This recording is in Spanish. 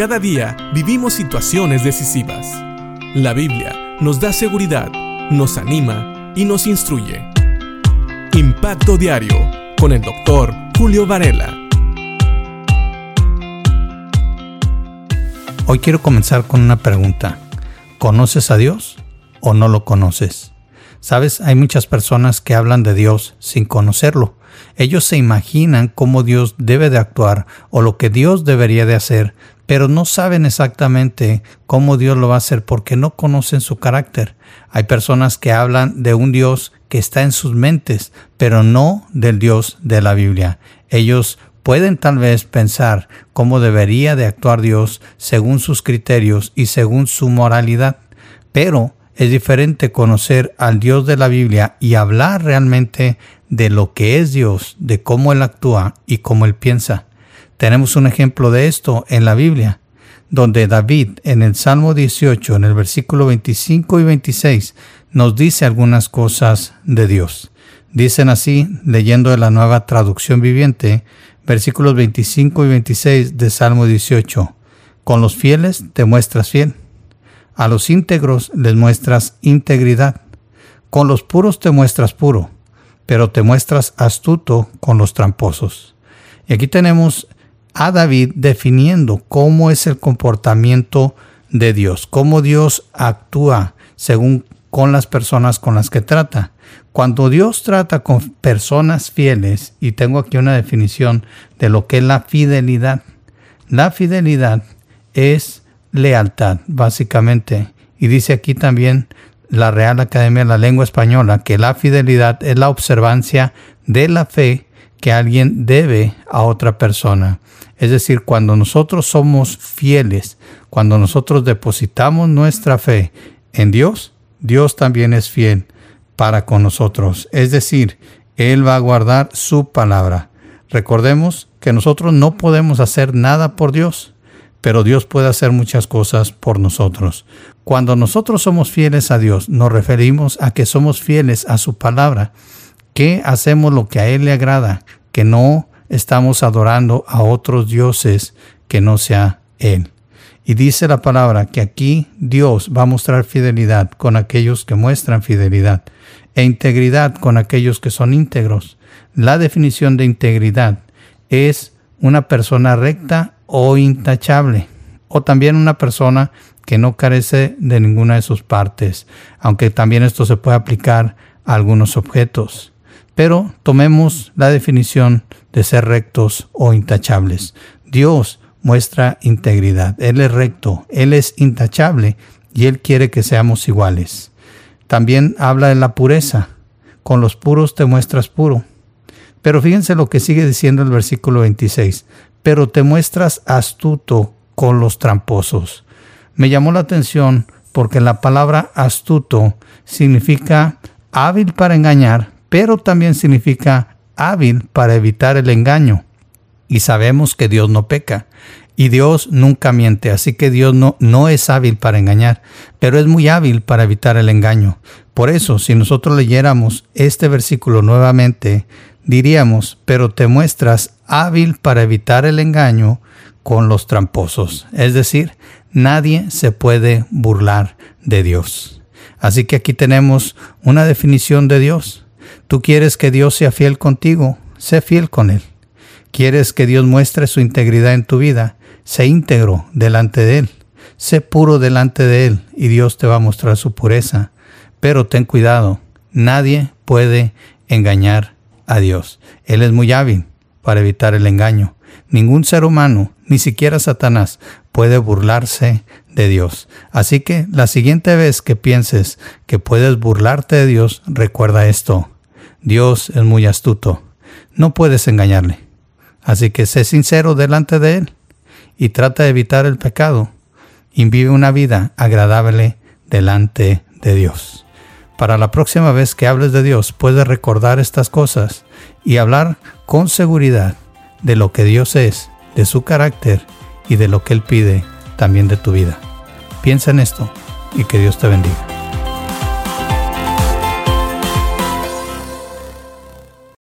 Cada día vivimos situaciones decisivas. La Biblia nos da seguridad, nos anima y nos instruye. Impacto Diario con el doctor Julio Varela. Hoy quiero comenzar con una pregunta. ¿Conoces a Dios o no lo conoces? Sabes, hay muchas personas que hablan de Dios sin conocerlo. Ellos se imaginan cómo Dios debe de actuar o lo que Dios debería de hacer, pero no saben exactamente cómo Dios lo va a hacer porque no conocen su carácter. Hay personas que hablan de un Dios que está en sus mentes, pero no del Dios de la Biblia. Ellos pueden tal vez pensar cómo debería de actuar Dios según sus criterios y según su moralidad, pero es diferente conocer al Dios de la Biblia y hablar realmente de lo que es Dios, de cómo Él actúa y cómo Él piensa. Tenemos un ejemplo de esto en la Biblia, donde David en el Salmo 18, en el versículo 25 y 26, nos dice algunas cosas de Dios. Dicen así, leyendo de la nueva traducción viviente, versículos 25 y 26 de Salmo 18. Con los fieles te muestras fiel a los íntegros les muestras integridad. Con los puros te muestras puro, pero te muestras astuto con los tramposos. Y aquí tenemos a David definiendo cómo es el comportamiento de Dios, cómo Dios actúa según con las personas con las que trata. Cuando Dios trata con personas fieles, y tengo aquí una definición de lo que es la fidelidad, la fidelidad es lealtad, básicamente. Y dice aquí también la Real Academia de la Lengua Española que la fidelidad es la observancia de la fe que alguien debe a otra persona. Es decir, cuando nosotros somos fieles, cuando nosotros depositamos nuestra fe en Dios, Dios también es fiel para con nosotros. Es decir, Él va a guardar su palabra. Recordemos que nosotros no podemos hacer nada por Dios pero Dios puede hacer muchas cosas por nosotros. Cuando nosotros somos fieles a Dios, nos referimos a que somos fieles a su palabra, que hacemos lo que a Él le agrada, que no estamos adorando a otros dioses que no sea Él. Y dice la palabra que aquí Dios va a mostrar fidelidad con aquellos que muestran fidelidad e integridad con aquellos que son íntegros. La definición de integridad es una persona recta o intachable, o también una persona que no carece de ninguna de sus partes, aunque también esto se puede aplicar a algunos objetos. Pero tomemos la definición de ser rectos o intachables. Dios muestra integridad, Él es recto, Él es intachable y Él quiere que seamos iguales. También habla de la pureza. Con los puros te muestras puro. Pero fíjense lo que sigue diciendo el versículo 26 pero te muestras astuto con los tramposos. Me llamó la atención porque la palabra astuto significa hábil para engañar, pero también significa hábil para evitar el engaño. Y sabemos que Dios no peca y Dios nunca miente, así que Dios no, no es hábil para engañar, pero es muy hábil para evitar el engaño. Por eso, si nosotros leyéramos este versículo nuevamente, diríamos, pero te muestras hábil para evitar el engaño con los tramposos. Es decir, nadie se puede burlar de Dios. Así que aquí tenemos una definición de Dios. Tú quieres que Dios sea fiel contigo, sé fiel con Él. Quieres que Dios muestre su integridad en tu vida, sé íntegro delante de Él. Sé puro delante de Él y Dios te va a mostrar su pureza. Pero ten cuidado, nadie puede engañar a Dios. Él es muy hábil para evitar el engaño. Ningún ser humano, ni siquiera Satanás, puede burlarse de Dios. Así que la siguiente vez que pienses que puedes burlarte de Dios, recuerda esto. Dios es muy astuto. No puedes engañarle. Así que sé sincero delante de Él y trata de evitar el pecado y vive una vida agradable delante de Dios. Para la próxima vez que hables de Dios, puedes recordar estas cosas y hablar con seguridad de lo que Dios es, de su carácter y de lo que Él pide también de tu vida. Piensa en esto y que Dios te bendiga.